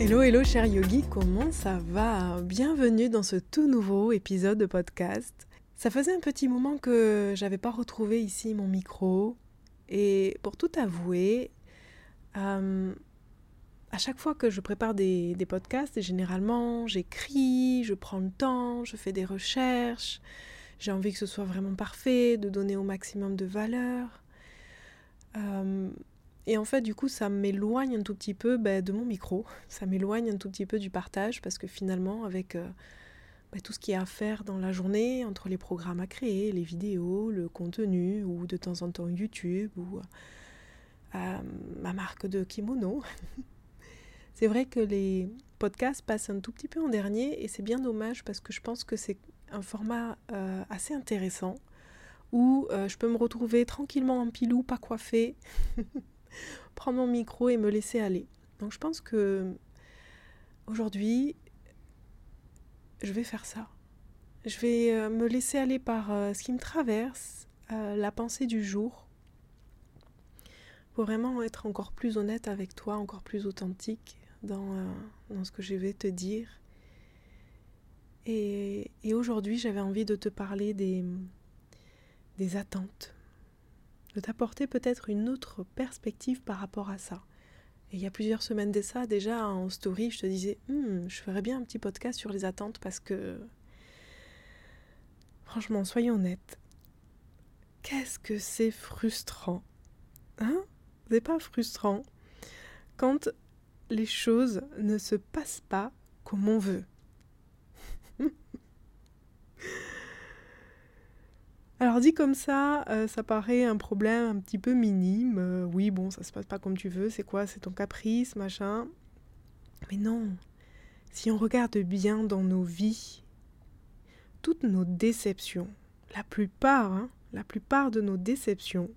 Hello, hello, cher yogi, comment ça va? Bienvenue dans ce tout nouveau épisode de podcast. Ça faisait un petit moment que j'avais pas retrouvé ici mon micro. Et pour tout avouer, euh, à chaque fois que je prépare des, podcasts, généralement j'écris, je prends le temps, je fais des recherches, j'ai envie que ce soit vraiment parfait, de donner au maximum de valeur. Euh, et en fait, du coup, ça m'éloigne un tout petit peu ben, de mon micro, ça m'éloigne un tout petit peu du partage, parce que finalement, avec euh, ben, tout ce qu'il y a à faire dans la journée, entre les programmes à créer, les vidéos, le contenu, ou de temps en temps YouTube, ou euh, ma marque de kimono, c'est vrai que les podcasts passent un tout petit peu en dernier, et c'est bien dommage, parce que je pense que c'est un format euh, assez intéressant, où je peux me retrouver tranquillement en pilou, pas coiffé. prendre mon micro et me laisser aller. Donc je pense que aujourd'hui, je vais faire ça. Je vais euh, me laisser aller par euh, ce qui me traverse, euh, la pensée du jour, pour vraiment être encore plus honnête avec toi, encore plus authentique dans, ce que je vais te dire. Et, aujourd'hui, j'avais envie de te parler des attentes de t'apporter peut-être une autre perspective par rapport à ça. Et il y a plusieurs semaines de déjà en story, je te disais, hmm, je ferais bien un petit podcast sur les attentes parce que, franchement, soyons honnêtes, qu'est-ce que c'est frustrant Hein? C'est pas frustrant quand les choses ne se passent pas comme on veut. Alors dit comme ça, euh, ça paraît un problème un petit peu minime. Euh, oui, bon, ça se passe pas comme tu veux, c'est quoi? C'est ton caprice, machin. Mais non, si on regarde bien dans nos vies, toutes nos déceptions, la plupart, hein, la plupart de nos déceptions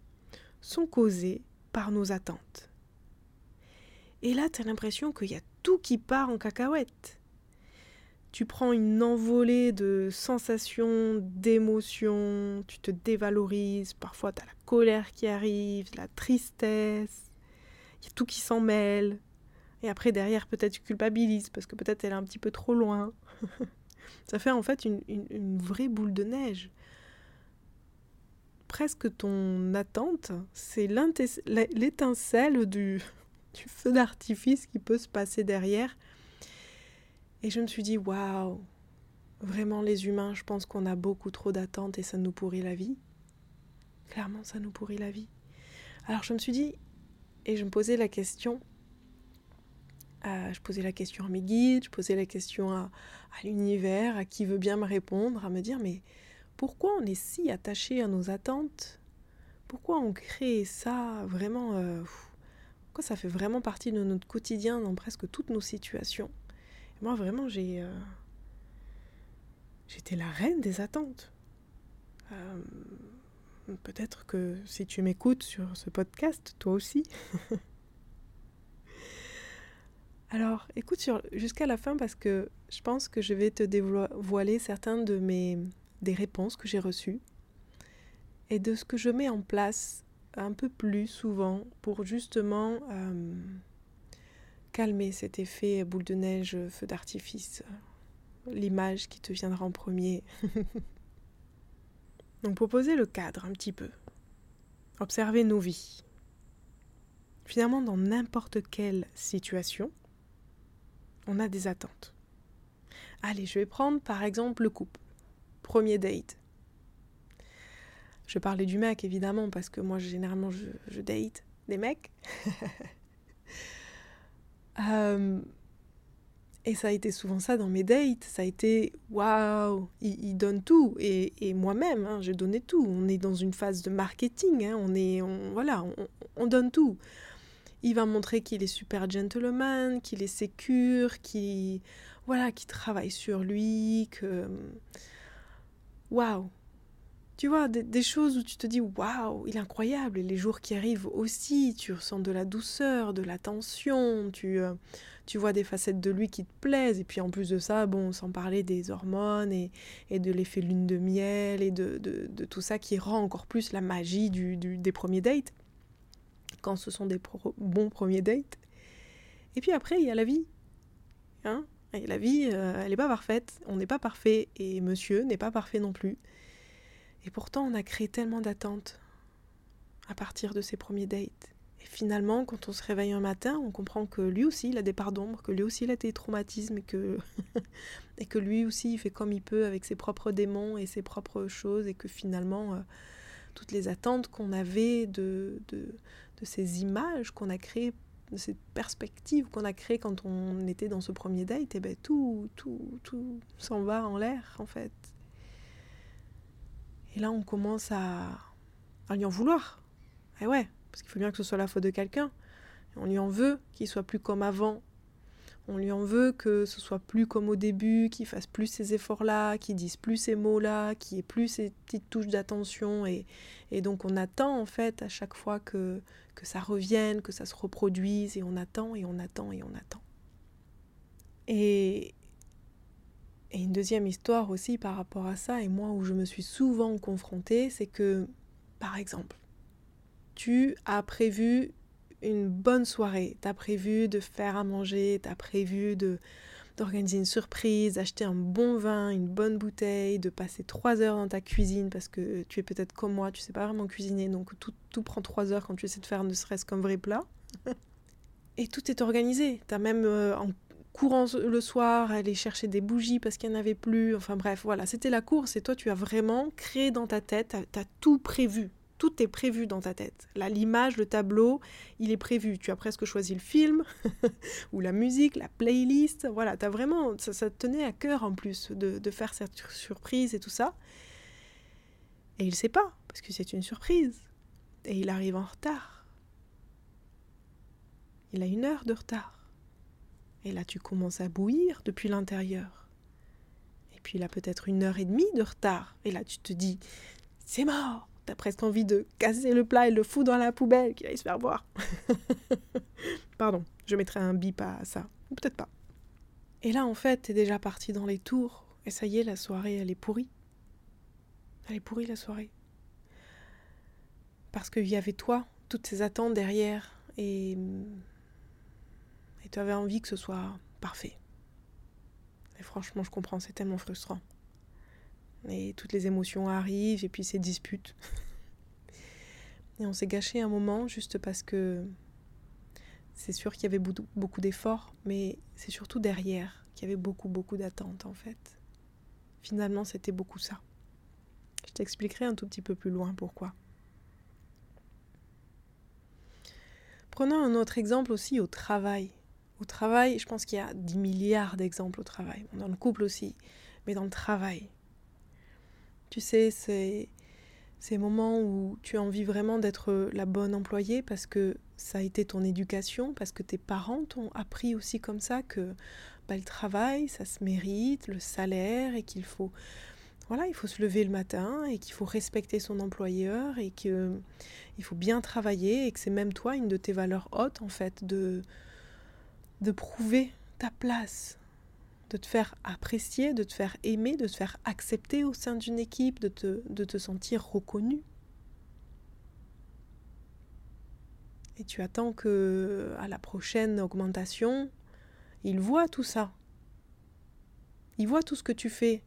sont causées par nos attentes. Et là, tu as l'impression qu'il y a tout qui part en cacahuète tu prends une envolée de sensations, d'émotions, tu te dévalorises, parfois tu as la colère qui arrive, la tristesse, il y a tout qui s'en mêle. Et après, derrière, peut-être tu culpabilises parce que peut-être elle est un petit peu trop loin. Ça fait en fait une, vraie boule de neige. Presque ton attente, c'est l'étincelle du, du feu d'artifice qui peut se passer derrière et je me suis dit, waouh, vraiment les humains, je pense qu'on a beaucoup trop d'attentes et ça nous pourrit la vie. Clairement, ça nous pourrit la vie. Alors je me suis dit, et je me posais la question, euh, je posais la question à mes guides, je posais la question à, l'univers, à qui veut bien me répondre, à me dire, mais pourquoi on est si attaché à nos attentes? Pourquoi on crée ça vraiment euh, Pourquoi ça fait vraiment partie de notre quotidien dans presque toutes nos situations? Moi, vraiment, j'ai. Euh, j'étais la reine des attentes. Euh, peut-être que si tu m'écoutes sur ce podcast, toi aussi. Alors, écoute jusqu'à la fin parce que je pense que je vais te dévoiler certaines de mes des réponses que j'ai reçues et de ce que je mets en place un peu plus souvent pour justement euh, calmer cet effet boule de neige, feu d'artifice, l'image qui te viendra en premier. Donc pour poser le cadre un petit peu, observer nos vies. Finalement, dans n'importe quelle situation, on a des attentes. Allez, je vais prendre par exemple le couple. Premier date. Je parlais du mec évidemment parce que moi généralement je, je date des mecs. Euh, et ça a été souvent ça dans mes dates. Ça a été waouh, il, donne tout. Et, moi-même, hein, j'ai donné tout. On est dans une phase de marketing. Hein, on est, voilà, on, on, donne tout. Il va montrer qu'il est super gentleman, qu'il est sécure, qu'il voilà, qu'il travaille sur lui, que waouh, tu vois, des, choses où tu te dis waouh, il est incroyable. Et les jours qui arrivent aussi, tu ressens de la douceur, de la tension, tu, euh, tu vois des facettes de lui qui te plaisent. Et puis en plus de ça, bon, sans parler des hormones et, et de l'effet lune de miel et de, de, tout ça qui rend encore plus la magie du, du, des premiers dates, quand ce sont des bons premiers dates. Et puis après, il y a la vie. Hein la vie, euh, elle n'est pas parfaite, on n'est pas parfait, et monsieur n'est pas parfait non plus. Et pourtant, on a créé tellement d'attentes à partir de ces premiers dates. Et finalement, quand on se réveille un matin, on comprend que lui aussi, il a des parts d'ombre, que lui aussi, il a des traumatismes, et que, et que lui aussi, il fait comme il peut avec ses propres démons et ses propres choses, et que finalement, euh, toutes les attentes qu'on avait de, de, de ces images qu'on a créées de cette perspective qu'on a créée quand on était dans ce premier date, et eh ben tout, tout, tout s'en va en l'air en fait. Et là, on commence à, lui en vouloir. Et eh ouais, parce qu'il faut bien que ce soit la faute de quelqu'un. On lui en veut qu'il soit plus comme avant, on lui en veut que ce soit plus comme au début, qu'il fasse plus ces efforts-là, qu'il dise plus ces mots-là, qu'il ait plus ces petites touches d'attention. Et, donc on attend en fait à chaque fois que, que ça revienne, que ça se reproduise, et on attend et on attend et on attend. Et, et une deuxième histoire aussi par rapport à ça, et moi où je me suis souvent confrontée, c'est que, par exemple, tu as prévu une bonne soirée. Tu as prévu de faire à manger, tu as prévu de d'organiser une surprise, d'acheter un bon vin, une bonne bouteille, de passer trois heures dans ta cuisine parce que tu es peut-être comme moi, tu sais pas vraiment cuisiner, donc tout, tout prend trois heures quand tu essaies de faire ne serait-ce qu'un vrai plat. Et tout est organisé. Tu as même euh, en courant le soir aller chercher des bougies parce qu'il n'y en avait plus. Enfin bref, voilà, c'était la course et toi tu as vraiment créé dans ta tête, tu as tout prévu tout est prévu dans ta tête. Là, l'image, le tableau, il est prévu. Tu as presque choisi le film, ou la musique, la playlist. Voilà, as vraiment, ça, ça, te tenait à cœur en plus de, de, faire cette surprise et tout ça. Et il sait pas, parce que c'est une surprise. Et il arrive en retard. Il a une heure de retard. Et là, tu commences à bouillir depuis l'intérieur. Et puis a peut-être une heure et demie de retard. Et là, tu te dis, c'est mort T'as presque envie de casser le plat et le foutre dans la poubelle, qu'il aille se faire voir. Pardon, je mettrai un bip à ça. Peut-être pas. Et là, en fait, t'es déjà parti dans les tours. Et ça y est, la soirée, elle est pourrie. Elle est pourrie, la soirée. Parce qu'il y avait toi, toutes ces attentes derrière. Et. Tu avais envie que ce soit parfait. Et franchement, je comprends, c'est tellement frustrant. Et toutes les émotions arrivent et puis ces disputes. et on s'est gâché un moment juste parce que c'est sûr qu'il y avait beaucoup d'efforts, mais c'est surtout derrière qu'il y avait beaucoup, beaucoup d'attentes en fait. Finalement, c'était beaucoup ça. Je t'expliquerai un tout petit peu plus loin pourquoi. Prenons un autre exemple aussi au travail. Au travail, je pense qu'il y a 10 milliards d'exemples au travail. Dans le couple aussi, mais dans le travail. Tu sais, c'est ces moments où tu as envie vraiment d'être la bonne employée parce que ça a été ton éducation, parce que tes parents t'ont appris aussi comme ça que bah, le travail, ça se mérite, le salaire et qu'il faut voilà, il faut se lever le matin et qu'il faut respecter son employeur et qu'il faut bien travailler et que c'est même toi une de tes valeurs hautes en fait de de prouver ta place de te faire apprécier, de te faire aimer, de te faire accepter au sein d'une équipe, de te, sentir reconnu. Et tu attends que à la prochaine augmentation, il voit tout ça. Il voit tout ce que tu fais.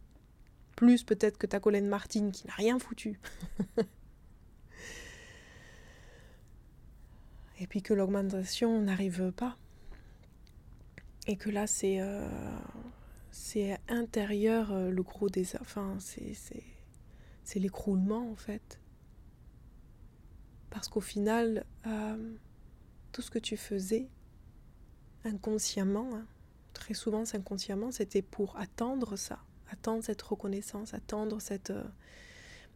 Plus peut-être que ta collègue Martine qui n'a rien foutu. Et puis que l'augmentation n'arrive pas. Et que là, c'est euh, c'est intérieur euh, le gros des... Enfin, c'est l'écroulement en fait. Parce qu'au final, euh, tout ce que tu faisais inconsciemment, hein, très souvent inconsciemment, c'était pour attendre ça, attendre cette reconnaissance, attendre cette...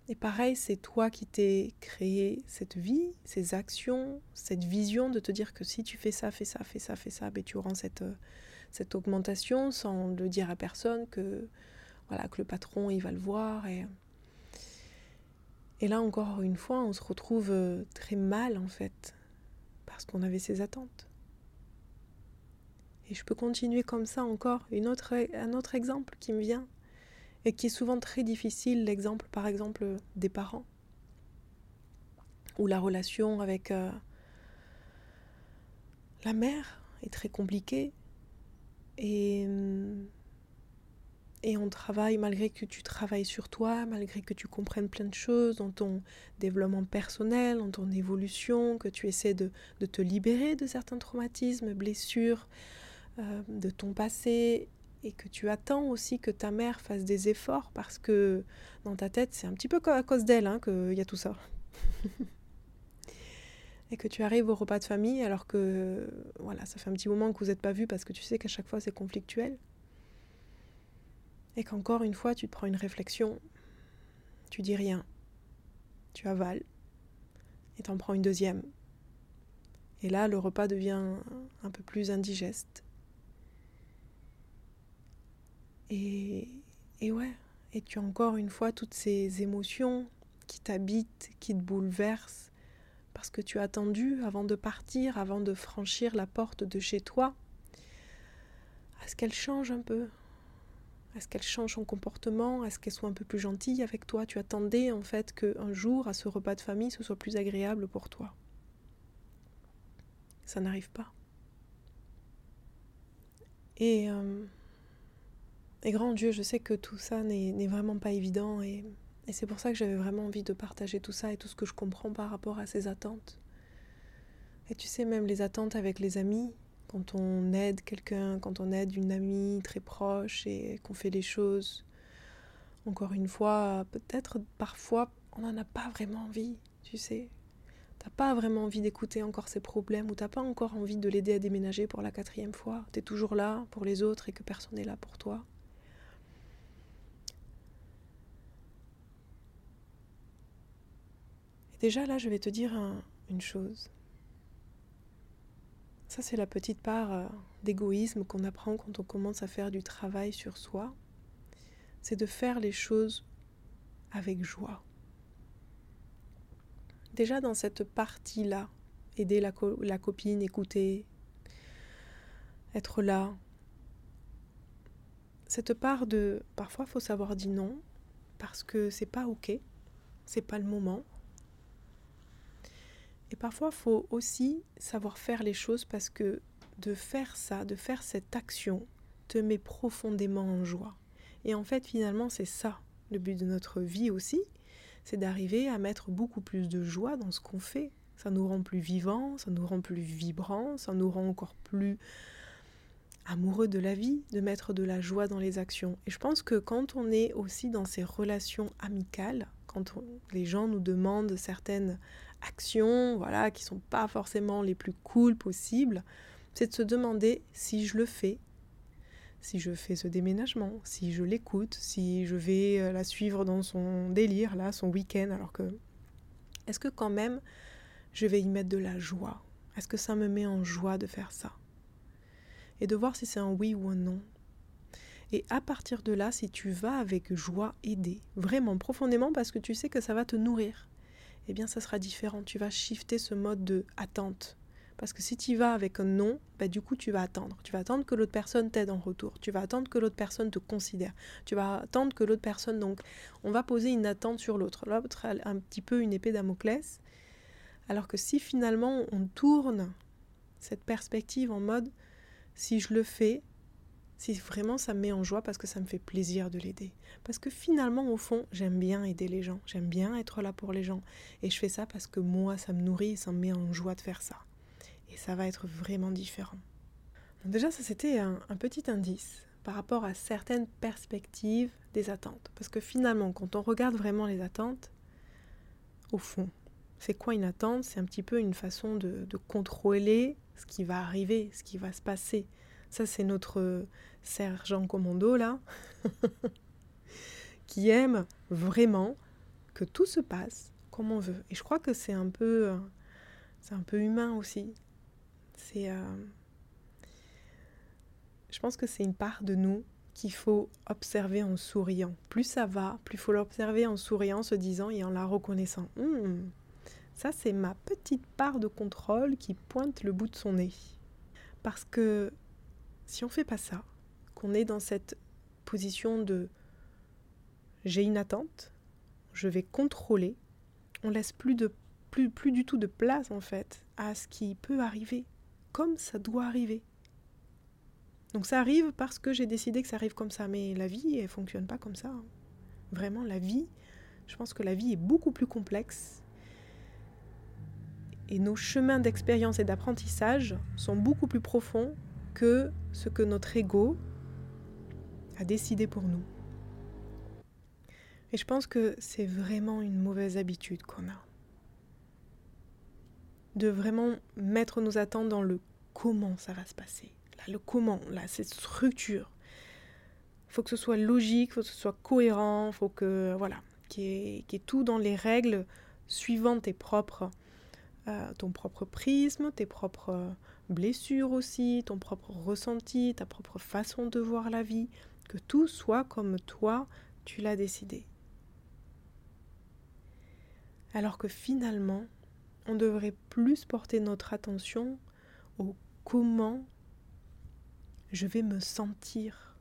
Euh, et pareil, c'est toi qui t'es créé cette vie, ces actions, cette vision de te dire que si tu fais ça, fais ça, fais ça, fais ça, ben tu rends cette, cette augmentation sans le dire à personne que voilà que le patron il va le voir et et là encore une fois on se retrouve euh, très mal en fait parce qu'on avait ces attentes. Et je peux continuer comme ça encore. Une autre un autre exemple qui me vient et qui est souvent très difficile l'exemple par exemple des parents où la relation avec euh, la mère est très compliquée Et, et on travaille, malgré que tu travailles sur toi, malgré que tu comprennes plein de choses dans ton développement personnel, dans ton évolution, que tu essaies de, de te libérer de certains traumatismes, blessures euh, de ton passé, et que tu attends aussi que ta mère fasse des efforts parce que dans ta tête, c'est un petit peu à cause d'elle hein, qu'il y a tout ça. et que tu arrives au repas de famille alors que voilà, ça fait un petit moment que vous n'êtes pas vus parce que tu sais qu'à chaque fois c'est conflictuel. Et qu'encore une fois tu te prends une réflexion, tu dis rien, tu avales et t'en prends une deuxième. Et là, le repas devient un peu plus indigeste. Et, ouais, et tu as encore une fois toutes ces émotions qui t'habitent, qui te bouleversent, parce que tu as attendu avant de partir, avant de franchir la porte de chez toi, à ce qu'elle change un peu, à ce qu'elle change son comportement, à ce qu'elle soit un peu plus gentille avec toi? Tu attendais en fait qu'un jour, à ce repas de famille, ce soit plus agréable pour toi? Ça n'arrive pas. Et, euh, et grand Dieu, je sais que tout ça n'est vraiment pas évident et c'est pour ça que j'avais vraiment envie de partager tout ça et tout ce que je comprends par rapport à ces attentes. Et tu sais, même les attentes avec les amis, quand on aide quelqu'un, quand on aide une amie très proche et qu'on fait les choses, encore une fois, peut-être parfois on n'en a pas vraiment envie, tu sais. T'as pas vraiment envie d'écouter encore ses problèmes ou t'as pas encore envie de l'aider à déménager pour la quatrième fois. T'es toujours là pour les autres et que personne n'est là pour toi. Déjà là, je vais te dire une chose. Ça, c'est la petite part euh, d'égoïsme qu'on apprend quand on commence à faire du travail sur soi. C'est de faire les choses avec joie. Déjà dans cette partie-là, aider la, copine, écouter, être là. Cette part de parfois faut savoir dire non parce que c'est pas ok, c'est pas le moment, et parfois, il faut aussi savoir faire les choses parce que de faire ça, de faire cette action, te met profondément en joie. Et en fait, finalement, c'est ça le but de notre vie aussi, c'est d'arriver à mettre beaucoup plus de joie dans ce qu'on fait. Ça nous rend plus vivants, ça nous rend plus vibrants, ça nous rend encore plus amoureux de la vie, de mettre de la joie dans les actions. Et je pense que quand on est aussi dans ces relations amicales, quand les gens nous demandent certaines actions, voilà, qui sont pas forcément les plus cool possibles, c'est de se demander si je le fais, si je fais ce déménagement, si je l'écoute, si je vais euh, la suivre dans son délire, là, son week-end, alors que est-ce que quand même je vais y mettre de la joie? Est-ce que ça me met en joie de faire ça? Et de voir si c'est un oui ou un non. Et à partir de là, si tu vas avec joie aider, vraiment profondément, parce que tu sais que ça va te nourrir, eh bien ça sera différent. Tu vas shifter ce mode de attente. Parce que si tu vas avec un non, bah, du coup tu vas attendre. Tu vas attendre que l'autre personne t'aide en retour. Tu vas attendre que l'autre personne te considère. Tu vas attendre que l'autre personne... Donc on va poser une attente sur l'autre. L'autre a un petit peu une épée Damoclès. Alors que si finalement on tourne cette perspective en mode si je le fais, si vraiment ça me met en joie parce que ça me fait plaisir de l'aider. Parce que finalement, au fond, j'aime bien aider les gens, j'aime bien être là pour les gens. Et je fais ça parce que moi, ça me nourrit et ça me met en joie de faire ça. Et ça va être vraiment différent. déjà, ça c'était un, un petit indice par rapport à certaines perspectives des attentes. Parce que finalement, quand on regarde vraiment les attentes, au fond, c'est quoi une attente? C'est un petit peu une façon de, de, contrôler ce qui va arriver, ce qui va se passer. Ça, c'est notre sergent commando, là, qui aime vraiment que tout se passe comme on veut. Et je crois que c'est un peu, c'est un peu humain aussi. C'est, euh, je pense que c'est une part de nous qu'il faut observer en souriant. Plus ça va, plus il faut l'observer en souriant, se disant et en la reconnaissant. Hmm, ça, c'est ma petite part de contrôle qui pointe le bout de son nez. Parce que si on fait pas ça, qu'on est dans cette position de j'ai une attente, je vais contrôler, on laisse plus de du tout de place en fait à ce qui peut arriver, comme ça doit arriver. Donc ça arrive parce que j'ai décidé que ça arrive comme ça, mais la vie, elle fonctionne pas comme ça. Vraiment, la vie, je pense que la vie est beaucoup plus complexe. Et nos chemins d'expérience et d'apprentissage sont beaucoup plus profonds que ce que notre ego a décidé pour nous. Et je pense que c'est vraiment une mauvaise habitude qu'on a. De vraiment mettre nos attentes dans le comment ça va se passer. Là, le comment, là, cette structure. Il faut que ce soit logique, il faut que ce soit cohérent, il faut que, voilà, qu'il y, ait tout dans les règles suivant tes propres, euh, ton propre prisme, tes propres blessures aussi, ton propre ressenti, ta propre façon de voir la vie, que tout soit comme toi, tu l'as décidé. Alors que finalement, on devrait plus porter notre attention au comment je vais me sentir.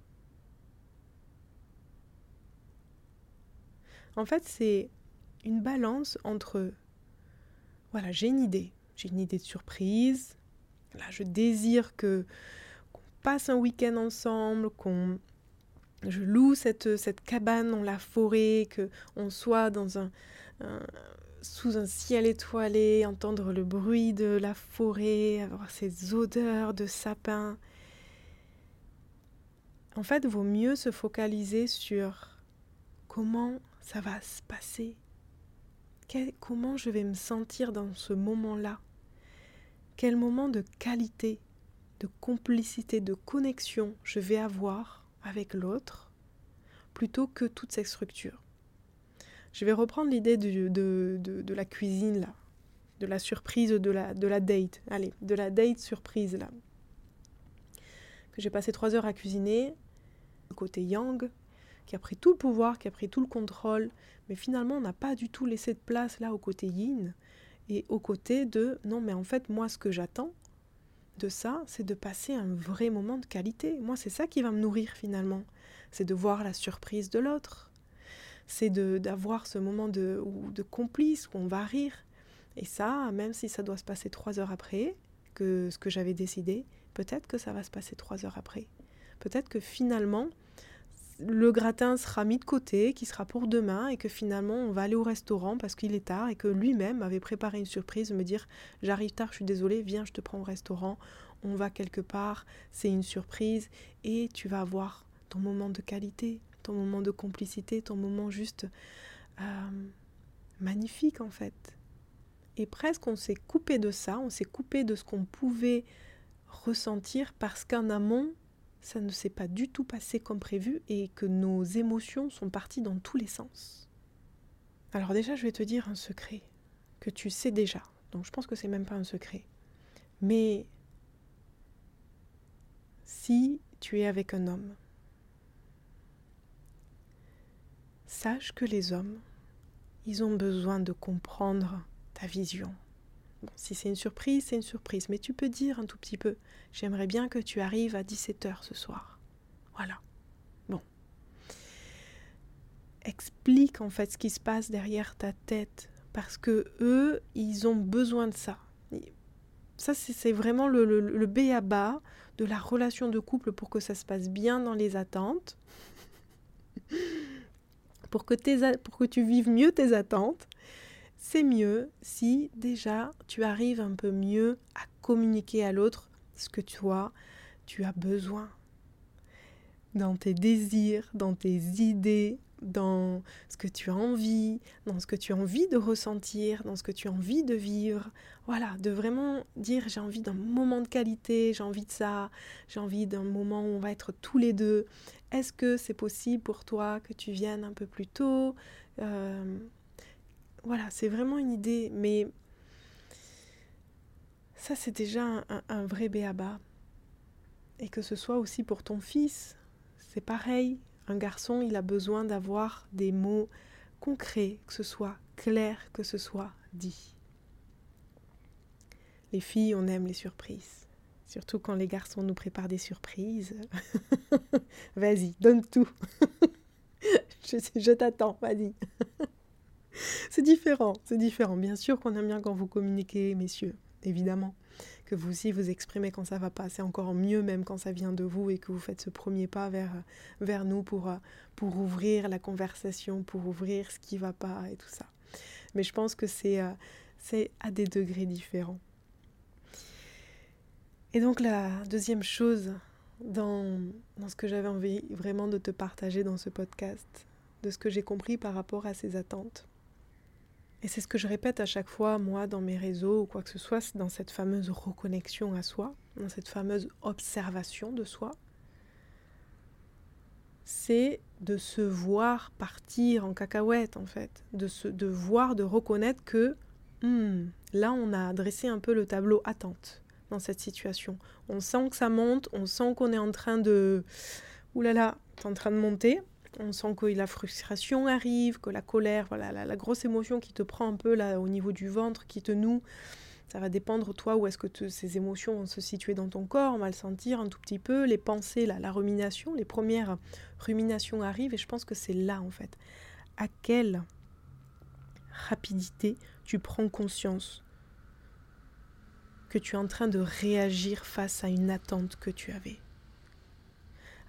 En fait, c'est une balance entre, voilà, j'ai une idée, j'ai une idée de surprise, là, je désire que qu'on passe un week-end ensemble, qu'on je loue cette, cabane dans la forêt, que on soit dans un, sous un ciel étoilé, entendre le bruit de la forêt, avoir ces odeurs de sapin. En fait, vaut mieux se focaliser sur comment ça va se passer, comment je vais me sentir dans ce moment-là, quel moment de qualité, de complicité, de connexion je vais avoir avec l'autre, plutôt que toutes ces structures. Je vais reprendre l'idée de, de, la cuisine, là, de la surprise de la, de la date. Allez, de la date surprise, là. Que j'ai passé trois heures à cuisiner, côté Yang, qui a pris tout le pouvoir, qui a pris tout le contrôle, mais finalement on n'a pas du tout laissé de place là au côté yin et au côté de non mais en fait moi ce que j'attends de ça c'est de passer un vrai moment de qualité. Moi c'est ça qui va me nourrir finalement, c'est de voir la surprise de l'autre, c'est d'avoir ce moment de, de complice où on va rire. Et ça, même si ça doit se passer trois heures après que ce que j'avais décidé, peut-être que ça va se passer trois heures après. Peut-être que finalement, le gratin sera mis de côté, qui sera pour demain, et que finalement on va aller au restaurant parce qu'il est tard, et que lui-même avait préparé une surprise, me dire j'arrive tard, je suis désolée, viens, je te prends au restaurant, on va quelque part, c'est une surprise, et tu vas avoir ton moment de qualité, ton moment de complicité, ton moment juste euh, magnifique en fait. Et presque on s'est coupé de ça, on s'est coupé de ce qu'on pouvait ressentir parce qu'en amont, ça ne s'est pas du tout passé comme prévu et que nos émotions sont parties dans tous les sens. Alors déjà, je vais te dire un secret que tu sais déjà. Donc je pense que c'est même pas un secret. Mais si tu es avec un homme, sache que les hommes, ils ont besoin de comprendre ta vision. Si c'est une surprise, c'est une surprise, mais tu peux dire un tout petit peu, j'aimerais bien que tu arrives à 17h ce soir. Voilà. Bon. Explique en fait ce qui se passe derrière ta tête, parce que eux, ils ont besoin de ça. Ça, c'est vraiment le, le, B à bas de la relation de couple pour que ça se passe bien dans les attentes pour que tu vives mieux tes attentes, c'est mieux si déjà tu arrives un peu mieux à communiquer à l'autre ce que toi, tu as besoin. Dans tes désirs, dans tes idées, dans ce que tu as envie, dans ce que tu as envie de ressentir, dans ce que tu as envie de vivre. Voilà, de vraiment dire j'ai envie d'un moment de qualité, j'ai envie de ça, j'ai envie d'un moment où on va être tous les deux. Est-ce que c'est possible pour toi que tu viennes un peu plus tôt euh, Voilà, c'est vraiment une idée, mais ça c'est déjà un, vrai béaba. Et que ce soit aussi pour ton fils, c'est pareil, un garçon, il a besoin d'avoir des mots concrets, que ce soit clair, que ce soit dit. Les filles, on aime les surprises. Surtout quand les garçons nous préparent des surprises. vas-y, donne tout. je, je t'attends, vas-y. c'est différent, c'est différent. Bien sûr qu'on aime bien quand vous communiquez, messieurs, évidemment. que vous aussi vous exprimez quand ça va pas. C'est encore mieux même quand ça vient de vous et que vous faites ce premier pas vers, vers nous pour, pour ouvrir la conversation, pour ouvrir ce qui va pas et tout ça. Mais je pense que c'est c'est à des degrés différents. Et donc la deuxième chose dans, dans ce que j'avais envie vraiment de te partager dans ce podcast, de ce que j'ai compris par rapport à ces attentes. Et c'est ce que je répète à chaque fois, moi, dans mes réseaux ou quoi que ce soit, dans cette fameuse reconnexion à soi, dans cette fameuse observation de soi, c'est de se voir partir en cacahuète, en fait, de, se, de voir, de reconnaître que hmm, là, on a dressé un peu le tableau attente dans cette situation. On sent que ça monte, on sent qu'on est en train de... Ouh là là, en train de monter. On sent que la frustration arrive, que la colère, voilà, la, grosse émotion qui te prend un peu là au niveau du ventre, qui te noue. Ça va dépendre, toi, où est-ce que ces émotions vont se situer dans ton corps. On va le sentir un tout petit peu. Les pensées, la, la rumination, les premières ruminations arrivent. Et je pense que c'est là, en fait. À quelle rapidité tu prends conscience que tu es en train de réagir face à une attente que tu avais?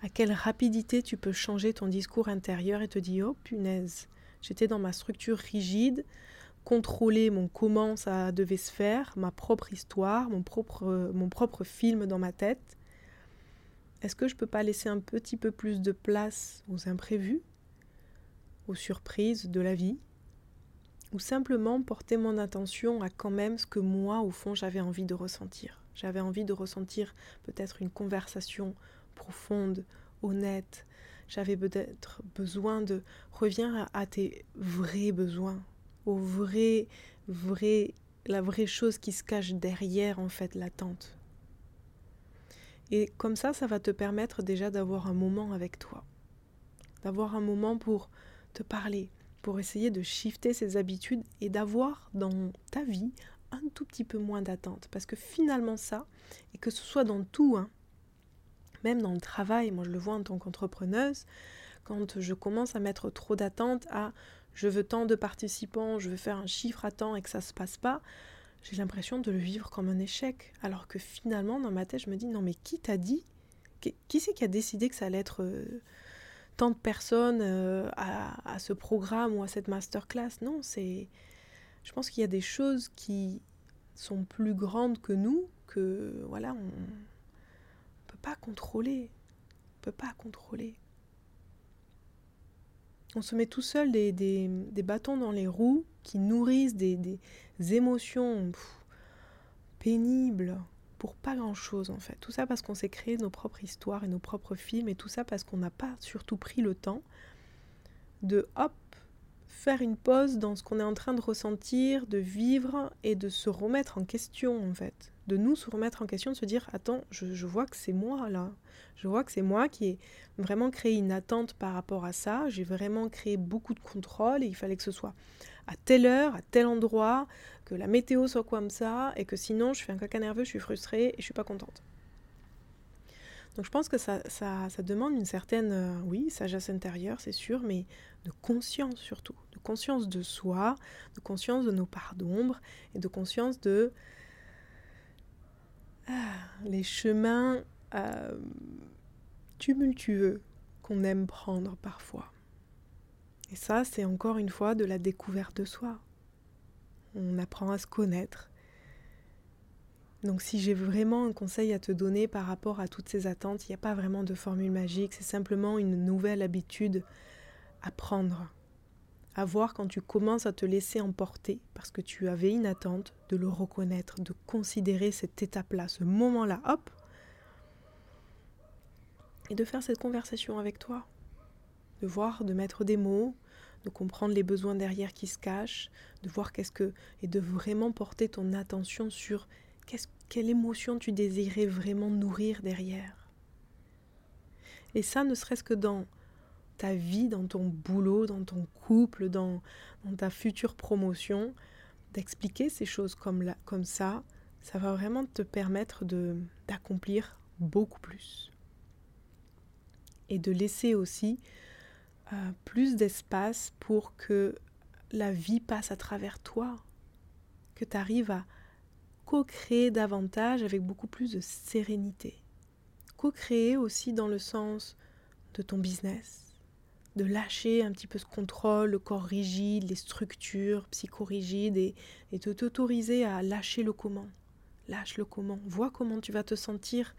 À quelle rapidité tu peux changer ton discours intérieur et te dire Oh punaise, j'étais dans ma structure rigide, contrôler mon comment ça devait se faire, ma propre histoire, mon propre, mon propre film dans ma tête. Est-ce que je peux pas laisser un petit peu plus de place aux imprévus, aux surprises de la vie ou simplement porter mon attention à quand même ce que moi, au fond, j'avais envie de ressentir? J'avais envie de ressentir peut-être une conversation profonde, honnête. J'avais peut-être besoin de reviens à, tes vrais besoins, au vrai, vrai, la vraie chose qui se cache derrière en fait l'attente. Et comme ça, ça va te permettre déjà d'avoir un moment avec toi, d'avoir un moment pour te parler, pour essayer de shifter ses habitudes et d'avoir dans ta vie un tout petit peu moins d'attente. Parce que finalement ça, et que ce soit dans tout, hein, même dans le travail, moi je le vois en tant qu'entrepreneuse, quand je commence à mettre trop d'attente à je veux tant de participants, je veux faire un chiffre à temps et que ça se passe pas, j'ai l'impression de le vivre comme un échec. Alors que finalement, dans ma tête, je me dis non mais qui t'a dit Qui c'est qui a décidé que ça allait être... Euh, tant de personnes euh, à, ce programme ou à cette masterclass? Non, c'est. Je pense qu'il y a des choses qui sont plus grandes que nous, que voilà, on peut pas contrôler. On peut pas contrôler. On se met tout seul des, bâtons dans les roues qui nourrissent des, des émotions pénibles, pour pas grand-chose en fait. Tout ça parce qu'on s'est créé nos propres histoires et nos propres films et tout ça parce qu'on n'a pas surtout pris le temps de hop faire une pause dans ce qu'on est en train de ressentir, de vivre et de se remettre en question en fait. De nous se remettre en question, de se dire attends, je, je vois que c'est moi là. Je vois que c'est moi qui ai vraiment créé une attente par rapport à ça. J'ai vraiment créé beaucoup de contrôle et il fallait que ce soit à telle heure, à tel endroit, que la météo soit comme ça, et que sinon je fais un caca nerveux, je suis frustrée et je suis pas contente. Donc je pense que ça, demande une certaine, euh, oui, sagesse intérieure, c'est sûr, mais de conscience surtout, de conscience de soi, de conscience de nos parts d'ombre, et de conscience de ah, les chemins euh, tumultueux qu'on aime prendre parfois. Et ça, c'est encore une fois de la découverte de soi. On apprend à se connaître. Donc si j'ai vraiment un conseil à te donner par rapport à toutes ces attentes, il n'y a pas vraiment de formule magique, c'est simplement une nouvelle habitude à prendre. À voir quand tu commences à te laisser emporter parce que tu avais une attente, de le reconnaître, de considérer cette étape-là, ce moment-là, hop, et de faire cette conversation avec toi de voir, de mettre des mots, de comprendre les besoins derrière qui se cachent, de voir qu'est-ce que et de vraiment porter ton attention sur quelle émotion tu désirais vraiment nourrir derrière? Et ça, ne serait-ce que dans ta vie, dans ton boulot, dans ton couple, dans, ta future promotion, d'expliquer ces choses comme, ça, ça va vraiment te permettre d'accomplir beaucoup plus. Et de laisser aussi plus d'espace pour que la vie passe à travers toi, que tu arrives à co-créer davantage avec beaucoup plus de sérénité. Co-créer aussi dans le sens de ton business, de lâcher un petit peu ce contrôle, le corps rigide, les structures psychorigides et, et de t'autoriser à lâcher le comment. Lâche le comment. Vois comment tu vas te sentir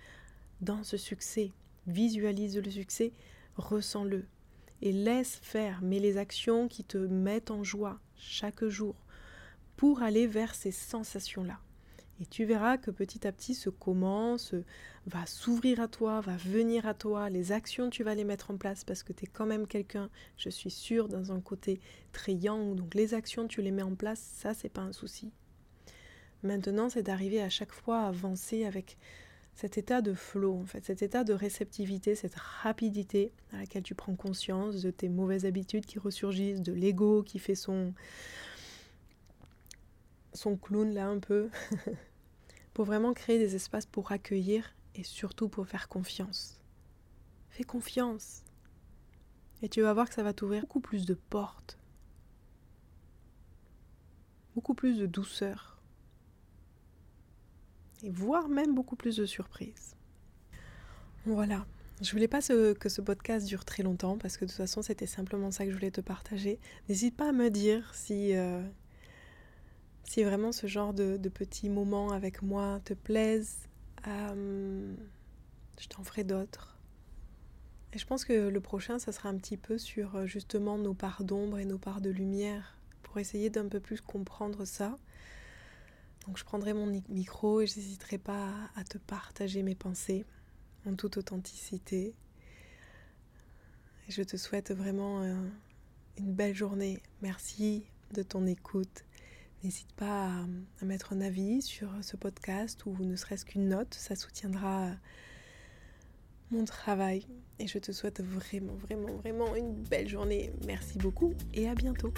dans ce succès. Visualise le succès, ressens-le. Et laisse faire, mets les actions qui te mettent en joie chaque jour pour aller vers ces sensations-là. Et tu verras que petit à petit ce commence, va s'ouvrir à toi, va venir à toi, les actions tu vas les mettre en place parce que tu es quand même quelqu'un, je suis sûre, dans un côté très yang, donc les actions tu les mets en place, ça c'est pas un souci. Maintenant c'est d'arriver à chaque fois à avancer avec cet état de flow, en fait, cet état de réceptivité, cette rapidité à laquelle tu prends conscience de tes mauvaises habitudes qui ressurgissent, de l'ego qui fait son son clown là un peu vraiment créer des espaces pour accueillir et surtout pour faire confiance. Fais confiance. Et tu vas voir que ça va t'ouvrir beaucoup plus de portes, beaucoup plus de douceur, et voire même beaucoup plus de surprises. Voilà, je voulais pas que ce podcast dure très longtemps parce que de toute façon c'était simplement ça que je voulais te partager. N'hésite pas à me dire si euh, si vraiment ce genre de, petits moments avec moi te plaisent, euh, je t'en ferai d'autres. Et je pense que le prochain, ça sera un petit peu sur euh, justement nos parts d'ombre et nos parts de lumière, pour essayer d'un peu plus comprendre ça. Donc je prendrai mon micro et je n'hésiterai pas à te partager mes pensées en toute authenticité. Et je te souhaite vraiment euh, une belle journée. Merci de ton écoute. N'hésite pas à, mettre un avis sur ce podcast ou ne serait-ce qu'une note, ça soutiendra mon travail. Et je te souhaite vraiment, vraiment, vraiment une belle journée. Merci beaucoup et à bientôt.